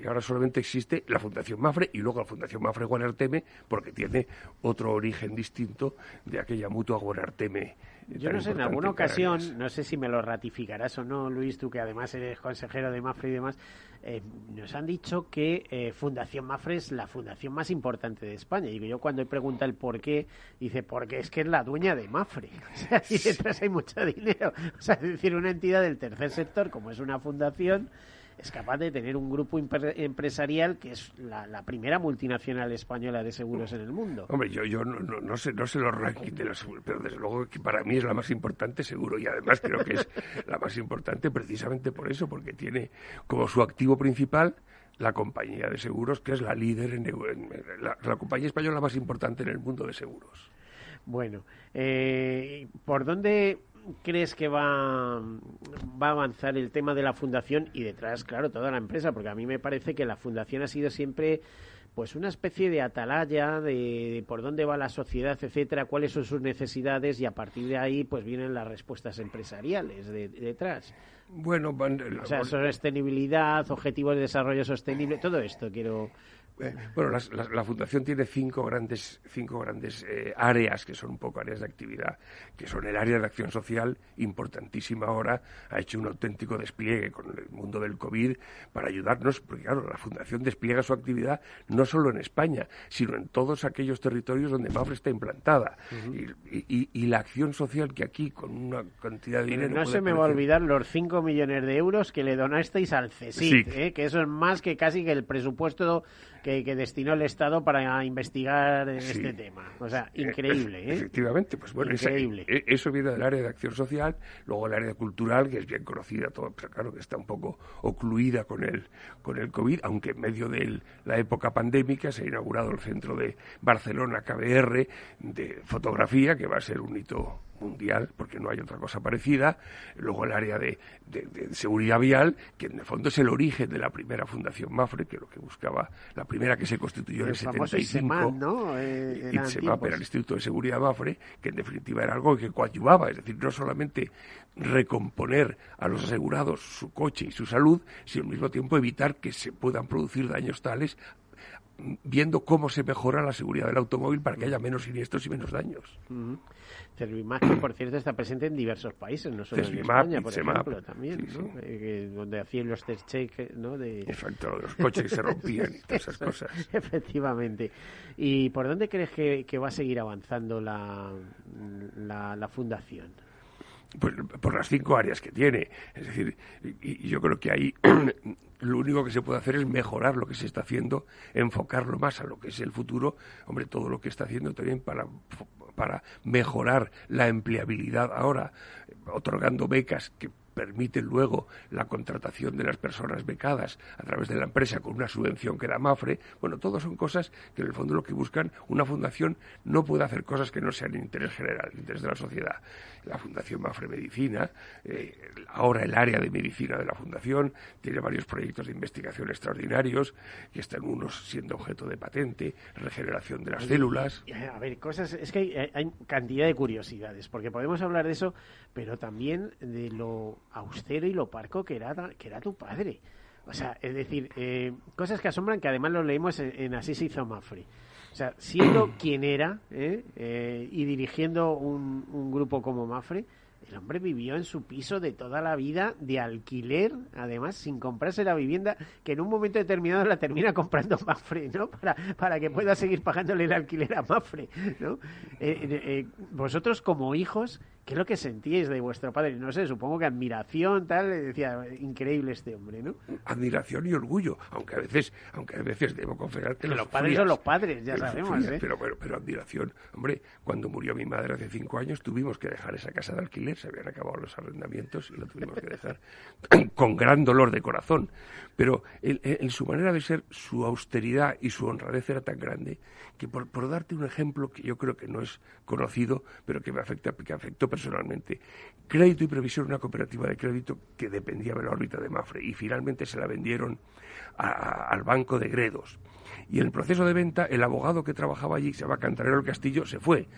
S5: y ahora solamente existe la Fundación Mafre y luego la Fundación Mafre Guanarteme, porque tiene otro origen distinto de aquella mutua Guanarteme.
S4: Yo no sé, en alguna ocasión, no sé si me lo ratificarás o no, Luis, tú que además eres consejero de Mafre y demás, eh, nos han dicho que eh, Fundación Mafre es la fundación más importante de España. Y yo cuando he preguntado el por qué, dice, porque es que es la dueña de Mafre. *laughs* O sea, y detrás hay mucho dinero. O sea, es decir, una entidad del tercer sector, como es una fundación, es capaz de tener un grupo empresarial que es la, primera multinacional española de seguros en el mundo.
S5: Hombre, yo, yo no, no, sé, no sé los rankings de los pero desde luego que para mí es la más importante seguro y además creo que es la más importante precisamente por eso, porque tiene como su activo principal la compañía de seguros que es la líder en, la, la compañía española más importante en el mundo de seguros.
S4: Bueno, eh, ¿por dónde crees que va, va a avanzar el tema de la fundación y detrás, claro, toda la empresa? Porque a mí me parece que la fundación ha sido siempre pues una especie de atalaya de, por dónde va la sociedad, etcétera, cuáles son sus necesidades y a partir de ahí pues vienen las respuestas empresariales de, detrás.
S5: Bueno,
S4: o sea, sostenibilidad, objetivos de desarrollo sostenible, todo esto quiero
S5: eh, bueno, la, Fundación tiene cinco grandes, cinco grandes eh, áreas que son un poco áreas de actividad, que son el área de acción social, importantísima ahora, ha hecho un auténtico despliegue con el mundo del COVID para ayudarnos, porque claro, la Fundación despliega su actividad no solo en España, sino en todos aquellos territorios donde MAFRE está implantada. y, la acción social que aquí, con una cantidad de dinero...
S4: No se me va a olvidar los cinco millones de euros que le donasteis al CESIC, eh, que eso es más que casi que el presupuesto que, destinó el Estado para investigar este tema. O sea, increíble, ¿eh?
S5: Efectivamente, pues bueno, e, eso viene del área de acción social, luego el área cultural, que es bien conocida, todo, pero claro que está un poco ocluida con el, con el COVID, aunque en medio de la época pandémica se ha inaugurado el centro de Barcelona KBR de fotografía, que va a ser un hito mundial, porque no hay otra cosa parecida. Luego el área de, seguridad vial, que en el fondo es el origen de la primera Fundación Mafre, que lo que buscaba, la primera que se constituyó en el 75.
S4: ¿no?
S5: Eh, era el Instituto de Seguridad Mafre, que en definitiva era algo que coadyuvaba, es decir, no solamente recomponer a los asegurados su coche y su salud, sino al mismo tiempo evitar que se puedan producir daños tales viendo cómo se mejora la seguridad del automóvil para que haya menos siniestros y menos daños.
S4: Que por cierto está presente en diversos países, no solo en España, por ejemplo, también, eh, donde hacían los test check, ¿no? De...
S5: Exacto, los coches que se rompían y todas esas *laughs* cosas.
S4: Efectivamente. ¿Y por dónde crees que, va a seguir avanzando la, la, fundación?
S5: Pues por las cinco áreas que tiene. Es decir, y yo creo que ahí *clears throat* lo único que se puede hacer es mejorar lo que se está haciendo, enfocarlo más a lo que es el futuro, hombre, todo lo que está haciendo también para, para mejorar la empleabilidad ahora, otorgando becas que permiten luego la contratación de las personas becadas a través de la empresa con una subvención que da Mafre. Bueno, todo son cosas que en el fondo lo que buscan una fundación no puede hacer cosas que no sean interés general, en interés de la sociedad la Fundación Mafre Medicina, eh, ahora el área de medicina de la Fundación, tiene varios proyectos de investigación extraordinarios, que están unos siendo objeto de patente, regeneración de las células.
S4: A ver, cosas, es que hay, cantidad de curiosidades, porque podemos hablar de eso, pero también de lo austero y lo parco que era, que era tu padre. O sea, es decir, eh, cosas que asombran que además lo leemos en, Así se hizo Mafre. O sea, siendo *clears throat* quien era ¿eh? Eh, y dirigiendo un, un, grupo como Mafre, el hombre vivió en su piso de toda la vida de alquiler, además sin comprarse la vivienda, que en un momento determinado la termina comprando Mafre, ¿no? Para, para que pueda seguir pagándole el alquiler a Mafre, ¿no? Eh, vosotros como hijos, ¿Qué es lo que sentíais de vuestro padre? No sé, supongo que admiración, tal, decía, increíble este hombre, ¿no?
S5: Admiración y orgullo, aunque a veces, aunque a veces debo confesar que,
S4: los, padres son los padres, ya sabemos, ¿eh?
S5: Pero, pero, pero admiración, hombre, cuando murió mi madre hace cinco años tuvimos que dejar esa casa de alquiler, se habían acabado los arrendamientos y lo tuvimos que dejar *coughs* con gran dolor de corazón. Pero en, su manera de ser, su austeridad y su honradez era tan grande que por, por, darte un ejemplo que yo creo que no es conocido, pero que me afecta, que afectó personalmente, crédito y previsión una cooperativa de crédito que dependía de la órbita de Mafre y finalmente se la vendieron al banco de Gredos. Y en el proceso de venta, el abogado que trabajaba allí, se llama Cantarero del Castillo, se fue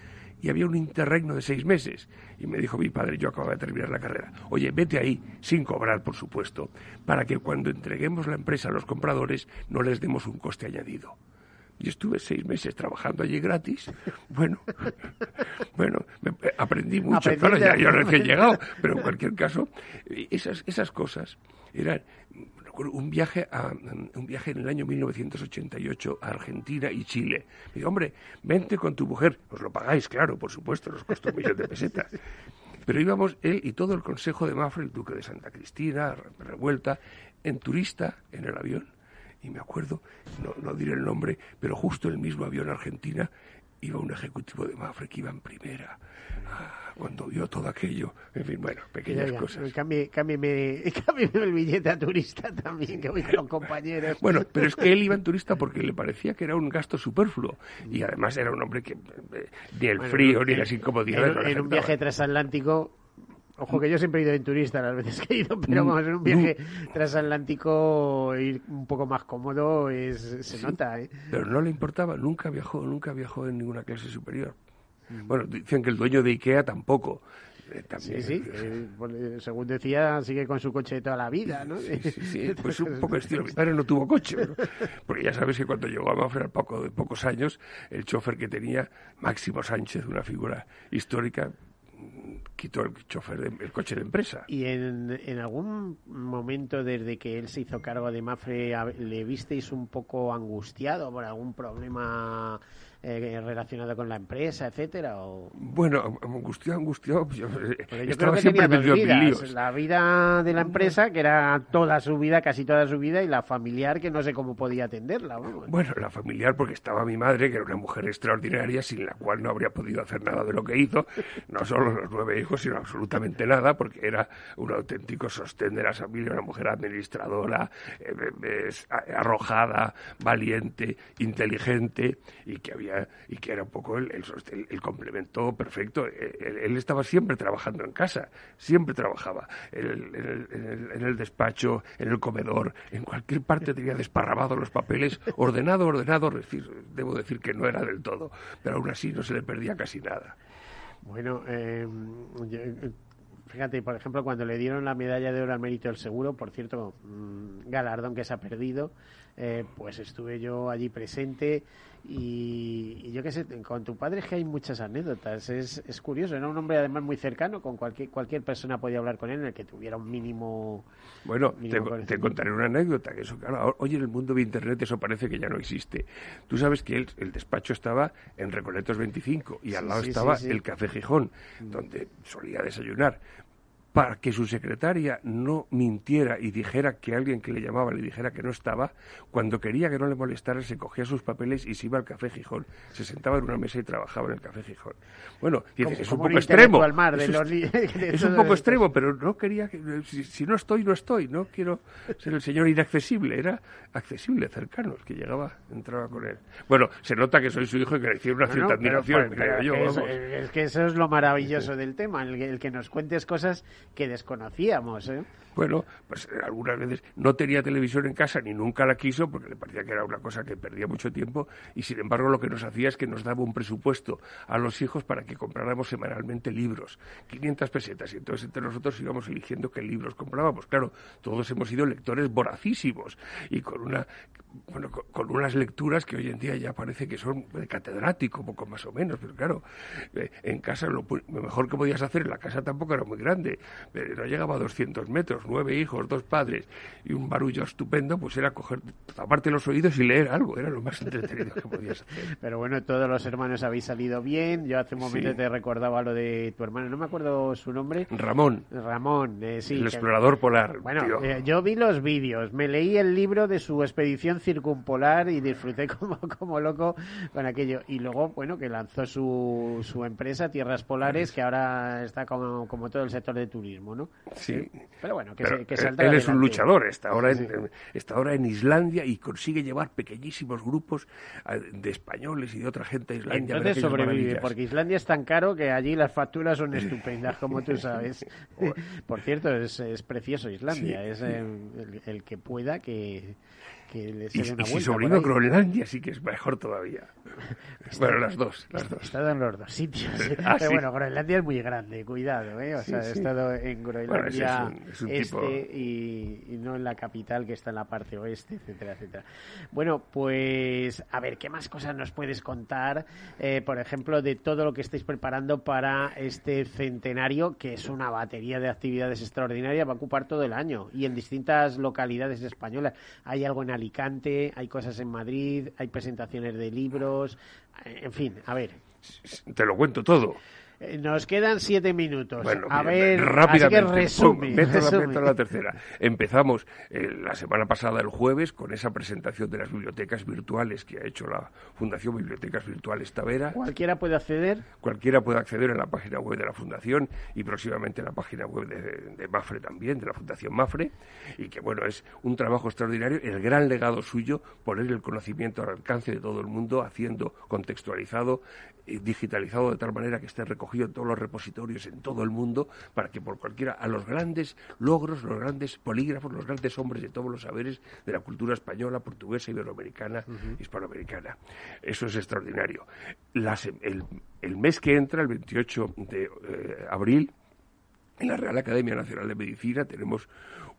S5: y había un interregno de seis meses. Y me dijo mi padre, yo acabo de terminar la carrera, oye, vete ahí, sin cobrar, por supuesto, para que cuando entreguemos la empresa a los compradores no les demos un coste añadido. Y estuve seis meses trabajando allí gratis. Bueno, *laughs* bueno, aprendí mucho. Claro, ya yo recién llegado, pero en cualquier caso, esas, esas cosas eran un viaje, a, un viaje en el año 1988 a Argentina y Chile. Me dijo, hombre, vente con tu mujer. Os lo pagáis, claro, por supuesto, nos costó un millón de pesetas. Pero íbamos él y todo el consejo de Mafre, el duque de Santa Cristina, Revuelta, en turista en el avión. Y me acuerdo, no, no diré el nombre, pero justo el mismo avión Argentina iba un ejecutivo de Mafre que iba en primera. Ah, cuando vio todo aquello. En fin, bueno, pequeñas cosas.
S4: Cámbiame, *laughs* el billete a turista también, que voy con compañeros.
S5: Bueno, pero es que él iba en *laughs* turista porque le parecía que era un gasto superfluo. Y además era un hombre que eh, ni el frío ni las incomodidades.
S4: En, un viaje transatlántico Ojo que yo siempre he ido en turista las veces que he ido, pero mm, vamos, en un viaje mm. transatlántico ir un poco más cómodo es, se nota, ¿eh?
S5: Pero no le importaba, nunca viajó, nunca viajó en ninguna clase superior. Mm. Bueno, dicen que el dueño de Ikea tampoco.
S4: Eh, sí, sí, eh, según decía, sigue con su coche toda la vida, ¿no?
S5: Sí, sí, *laughs* pues un poco estilo. Mi *laughs* padre no tuvo coche, porque ya sabes que cuando llegó a Mafre al poco de pocos años, el chofer que tenía, Máximo Sánchez, una figura histórica, quitó el chofer el coche de empresa.
S4: ¿Y en, en, algún momento desde que él se hizo cargo de Mafre le visteis un poco angustiado por algún problema eh, relacionado con la empresa, etcétera? O...
S5: Bueno, angustiado, angustiado. Pues yo, eh, estaba siempre medio
S4: vidas. La vida de la empresa, que era toda su vida, casi toda su vida, y la familiar, que no sé cómo podía atenderla.
S5: Bueno, la familiar, porque estaba mi madre, que era una mujer extraordinaria, sin la cual no habría podido hacer nada de lo que hizo, no solo los nueve hijos, sino absolutamente nada, porque era un auténtico sostén de la familia, una mujer administradora, eh, arrojada, valiente, inteligente, y que había y que era un poco el, el, complemento perfecto. Él, estaba siempre trabajando en casa, siempre trabajaba en el, despacho, en el comedor, en cualquier parte tenía desparramados los papeles, ordenado, ordenado, debo decir que no era del todo, pero aún así no se le perdía casi nada.
S4: Bueno, eh, fíjate, por ejemplo, cuando le dieron la medalla de oro al mérito del seguro, por cierto, mm, galardón que se ha perdido, eh, pues estuve yo allí presente y, yo qué sé, con tu padre es que hay muchas anécdotas. Es, es curioso, era un hombre además muy cercano, con cualquier, cualquier persona podía hablar con él en el que tuviera un mínimo.
S5: Bueno, te, contaré una anécdota, que eso, claro, hoy en el mundo de Internet eso parece que ya no existe. Tú sabes que el, el despacho estaba en Recoletos 25 y al lado estaba el Café Gijón, mm. donde solía desayunar para que su secretaria no mintiera y dijera que alguien que le llamaba le dijera que no estaba, cuando quería que no le molestara se cogía sus papeles y se iba al Café Gijón. Se sentaba en una mesa y trabajaba en el Café Gijón. Bueno, es un poco extremo. es, *laughs* un poco extremo, pero no quería que... Si, no estoy, no estoy. No quiero ser el señor inaccesible. Era accesible, cercano, que llegaba, entraba con él. Bueno, se nota que soy su hijo y que le hicieron una cierta admiración.
S4: es, que eso es lo maravilloso del tema, el que nos cuentes cosas que desconocíamos. ¿eh?
S5: Bueno, pues eh, algunas veces no tenía televisión en casa ni nunca la quiso porque le parecía que era una cosa que perdía mucho tiempo y sin embargo lo que nos hacía es que nos daba un presupuesto a los hijos para que compráramos semanalmente libros, 500 pesetas y entonces entre nosotros íbamos eligiendo qué libros comprábamos. Claro, todos hemos sido lectores voracísimos y con una bueno, con, unas lecturas que hoy en día ya parece que son de catedrático, poco más o menos, pero claro, eh, en casa lo, mejor que podías hacer, en la casa tampoco era muy grande, no llegaba a 200 metros, nueve hijos, dos padres y un barullo estupendo, pues era coger, aparte los oídos y leer algo, era lo más entretenido que podías hacer. *laughs*
S4: Pero bueno, todos los hermanos habéis salido bien. Yo hace un momento te recordaba lo de tu hermano, no me acuerdo su nombre.
S5: Ramón.
S4: Ramón, eh, sí.
S5: El explorador polar.
S4: Bueno, eh, yo vi los vídeos, me leí el libro de su expedición circumpolar y disfruté *laughs* como, como loco con aquello. Y luego, bueno, que lanzó su, su empresa, Tierras Polares, que ahora está como, como todo el sector de turismo, ¿no?
S5: Sí.
S4: Pero bueno, que,
S5: Pero
S4: se, que
S5: él- es un luchador, está ahora,
S4: Sí,
S5: en, está ahora en Islandia y consigue llevar pequeñísimos grupos eh, de españoles y de otra gente a Islandia.
S4: Entonces sobrevive,
S5: maravillas.
S4: porque Islandia es tan caro que allí las facturas son estupendas, como tú sabes. *laughs* *laughs* Por cierto, es, es precioso Islandia,
S5: Sí.
S4: es eh, el, el que pueda que, que le
S5: Y,
S4: se dé una
S5: y si
S4: vuelta ahí.
S5: Groenlandia sí que es mejor todavía. *laughs* bueno, las dos, las
S4: He estado en los dos sitios. *laughs*
S5: Ah,
S4: Pero
S5: sí.
S4: bueno, Groenlandia es muy grande, cuidado, ¿eh? O
S5: Sí,
S4: sea,
S5: sí.
S4: he estado en
S5: Bueno,
S4: Groenlandia
S5: es un- es un
S4: este
S5: tipo-
S4: y, y no en la capital, que está en la parte oeste, etcétera, etcétera. Bueno, pues a ver, ¿qué más cosas nos puedes contar? Eh, por ejemplo, de todo lo que estáis preparando para este centenario, que es una batería de actividades extraordinarias, va a ocupar todo el año y en distintas localidades españolas. Hay algo en Hay cosas en Madrid, hay presentaciones de libros, en fin, a ver.
S5: Te lo cuento todo.
S4: Eh, Nos quedan siete minutos.
S5: Bueno,
S4: a
S5: bien,
S4: ver,
S5: rápidamente.
S4: así que resume.
S5: Pum, la-
S4: resume.
S5: meto la tercera. Empezamos eh, la semana pasada, el jueves, con esa presentación de las bibliotecas virtuales que ha hecho la Fundación Bibliotecas Virtuales Tavera.
S4: Cualquiera puede acceder.
S5: Cualquiera puede acceder a la página web de la Fundación y próximamente a la página web de, de Mafre también, de la Fundación Mafre, y que bueno, es un trabajo extraordinario, el gran legado suyo, poner el conocimiento al alcance de todo el mundo, haciendo contextualizado, digitalizado de tal manera que esté recogido en todos los repositorios en todo el mundo, para que por cualquiera, a los grandes logros, los grandes polígrafos, los grandes hombres de todos los saberes de la cultura española, portuguesa, iberoamericana, hispanoamericana. Eso es extraordinario. La se- el, el mes que entra, el 28 de eh, abril, en la Real Academia Nacional de Medicina tenemos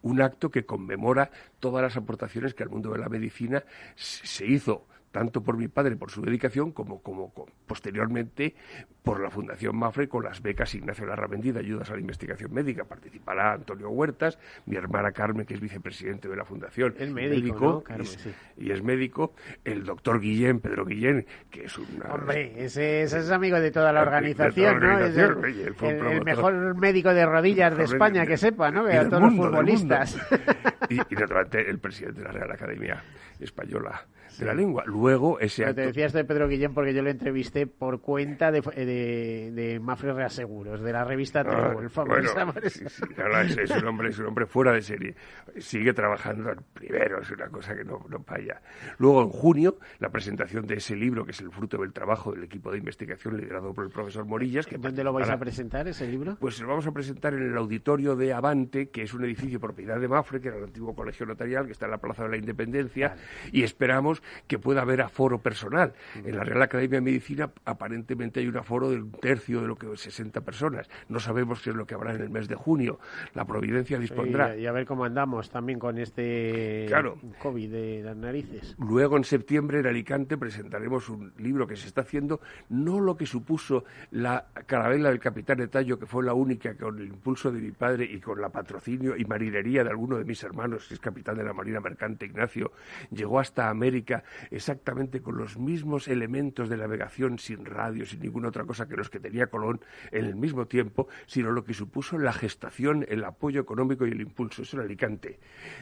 S5: un acto que conmemora todas las aportaciones que al mundo de la medicina se se hizo tanto por mi padre por su dedicación como, como, co- posteriormente por la Fundación Mafre con las becas Ignacio Larramendi de ayudas a la investigación médica. Participará Antonio Huertas, mi hermana Carmen, que es vicepresidente de la Fundación.
S4: Es médico, ¿no?
S5: y
S4: Carmen,
S5: es-
S4: sí.
S5: y es médico, el doctor Guillén, Pedro Guillén, que es un
S4: Hombre, ese, ese es amigo de toda la *laughs*
S5: De toda la
S4: organización, ¿no? Es el,
S5: organización,
S4: el- el mejor médico de rodillas de España, que sepa, ¿no?
S5: Y
S4: Que a todos
S5: mundo,
S4: los futbolistas. *laughs*
S5: y, y naturalmente el presidente de la Real Academia Española de la Lengua. Luego ese
S4: Pero
S5: acto...
S4: te decía esto de Pedro Guillén porque yo lo entrevisté por cuenta de, de, de Mafre Reaseguros, de la revista
S5: Ah,
S4: Trébol,
S5: bueno, *laughs* sí, sí, es, es un hombre, es un hombre fuera de serie. Sigue trabajando al primero, es una cosa que no, no falla. Luego, en junio, la presentación de ese libro, que es el fruto del trabajo del equipo de investigación liderado por el profesor Morillas. Que
S4: ¿Dónde lo vais a presentar, ese libro?
S5: Pues lo vamos a presentar en el auditorio de Avante, que es un edificio propiedad de Mafre, que era el antiguo colegio notarial, que está en la Plaza de la Independencia, y esperamos que pueda haber aforo personal. En la Real Academia de Medicina aparentemente hay un aforo de un tercio de lo que 60 personas. No sabemos qué es lo que habrá en el mes de junio. La Providencia dispondrá.
S4: Y, y a ver cómo andamos también con este
S5: Claro.
S4: COVID de las narices.
S5: Luego, en septiembre, en Alicante, presentaremos un libro que se está haciendo, no lo que supuso la carabela del capitán Etallo, que fue la única con el impulso de mi padre y con la patrocinio y marinería de alguno de mis hermanos, que es capitán de la Marina Mercante, Ignacio, llegó hasta América exactamente con los mismos elementos de navegación, sin radio, sin ninguna otra cosa que los que tenía Colón en el mismo tiempo, sino lo que supuso la gestación, el apoyo económico y el impulso. Eso en Alicante.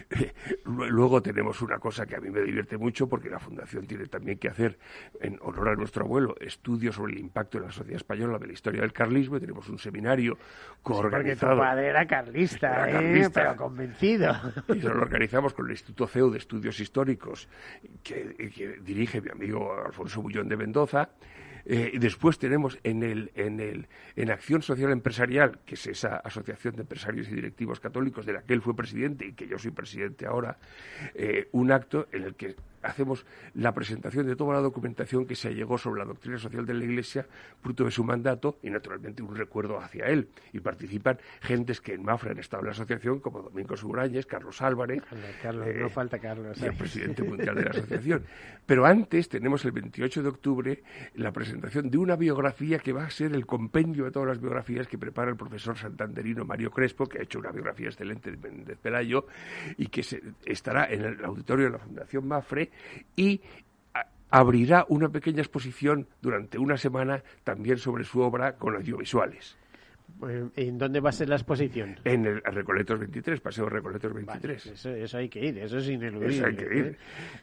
S5: *laughs* Lu- Luego tenemos una cosa que a mí me divierte mucho porque la Fundación tiene también que hacer, en honor a nuestro abuelo, estudios sobre el impacto en la sociedad española de la historia del carlismo y tenemos un seminario
S4: Porque tu
S5: coorganizado.
S4: padre era carlista,
S5: Era
S4: ¿eh?
S5: carlista.
S4: pero convencido.
S5: Y eso lo organizamos con el Instituto CEU de Estudios Históricos, que, que dirige mi amigo Alfonso Bullón de Mendoza. Eh, y después tenemos en, el, en, el, en Acción Social Empresarial, que es esa asociación de empresarios y directivos católicos de la que él fue presidente y que yo soy presidente ahora, eh, un acto en el que hacemos la presentación de toda la documentación que se llegó sobre la doctrina social de la Iglesia, fruto de su mandato, y naturalmente un recuerdo hacia él. Y participan gentes que en Mafra han estado en la asociación, como Domingo Sugurañez, Carlos Álvarez.
S4: Carlos, no eh, falta Carlos.
S5: Y el presidente *laughs* mundial de la asociación. Pero antes tenemos el 28 de octubre la presentación de una biografía que va a ser el compendio de todas las biografías que prepara el profesor santanderino Mario Crespo, que ha hecho una biografía excelente de Pelayo y que se, estará en el auditorio de la Fundación Mafre y abrirá una pequeña exposición durante una semana también sobre su obra con audiovisuales.
S4: Pues, ¿En dónde va a ser la exposición?
S5: En el Recoletos 23, Paseo Recoletos 23.
S4: eso, hay que ir, eso es ineludible.
S5: Eso hay que ir. ¿eh?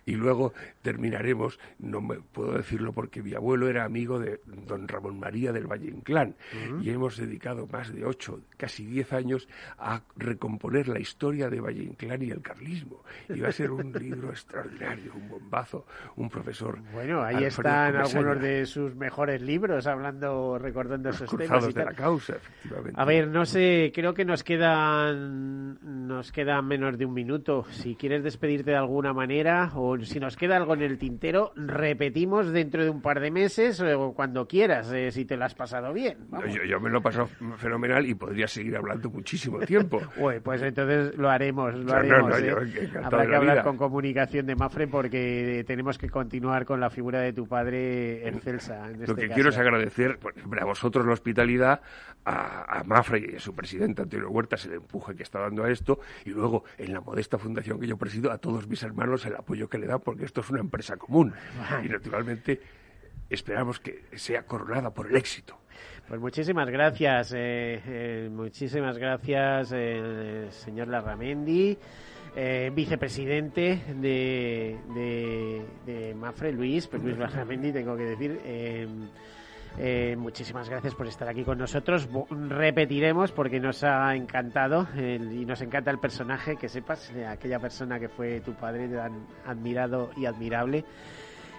S5: Y luego terminaremos, no me puedo decirlo porque mi abuelo era amigo de don Ramón María del Valle Inclán y hemos dedicado más de ocho, casi diez años a recomponer la historia de Valle Inclán y el carlismo. Y va a ser un libro *laughs* extraordinario, un bombazo, un profesor.
S4: Bueno, ahí están algunos de sus mejores libros hablando, recordando esos
S5: temas. de la causa,
S4: a ver, no sé, creo que nos quedan nos queda menos de un minuto. Si quieres despedirte de alguna manera o si nos queda algo en el tintero, repetimos dentro de un par de meses o cuando quieras, eh, si te lo has pasado bien.
S5: Yo, me lo he pasado fenomenal y podría seguir hablando muchísimo tiempo. *laughs*
S4: pues entonces lo haremos, lo haremos. ¿eh? Habrá que hablar con comunicación de Mafre porque tenemos que continuar con la figura de tu padre en Celsa. lo
S5: este
S4: que
S5: quiero es agradecer a vosotros la hospitalidad, a a, Mafre y a su presidente Antonio Huerta se le empuje que está dando a esto y luego en la modesta fundación que yo presido a todos mis hermanos el apoyo que le dan porque esto es una empresa común y naturalmente esperamos que sea coronada por el éxito.
S4: Pues muchísimas gracias, eh, eh, muchísimas gracias, eh, señor Larramendi. vicepresidente de, de, Mafre, Luis, pues Luis Larramendi, tengo que decir. Eh, muchísimas gracias por estar aquí con nosotros. Repetiremos porque nos ha encantado y nos encanta el personaje, que sepas, eh, aquella persona que fue tu padre tan admirado y admirable.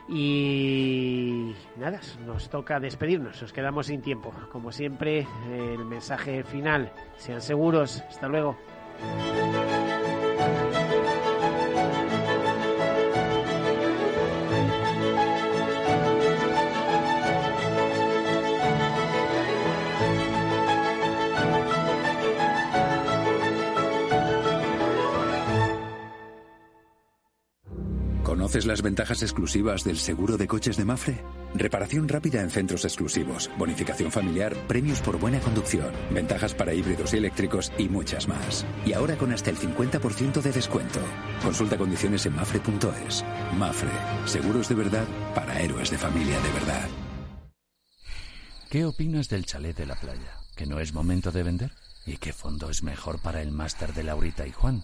S4: Y nada, nos toca despedirnos, os quedamos sin tiempo. Como siempre, el mensaje final, sean seguros, hasta luego.
S7: ¿Conoces las ventajas exclusivas del seguro de coches de Mafre? Reparación rápida en centros exclusivos, bonificación familiar, premios por buena conducción, ventajas para híbridos y eléctricos y muchas más. Y ahora con hasta el 50% de descuento. Consulta condiciones en mafre.es. Mafre, seguros de verdad para héroes de familia de verdad.
S9: ¿Qué opinas del chalet de la playa? ¿Que no es momento de vender? ¿Y qué fondo es mejor para el máster de Laurita y Juan?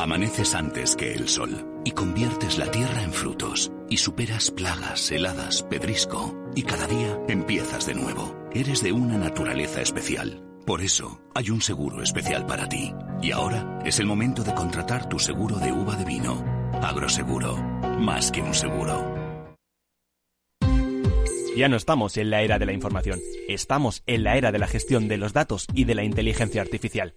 S10: Amaneces antes que el sol y conviertes la tierra en frutos y superas plagas, heladas, pedrisco y cada día empiezas de nuevo. Eres de una naturaleza especial. Por eso hay un seguro especial para ti. Y ahora es el momento de contratar tu seguro de uva de vino. Agroseguro, más que un seguro.
S11: Ya no estamos en la era de la información, estamos en la era de la gestión de los datos y de la inteligencia artificial.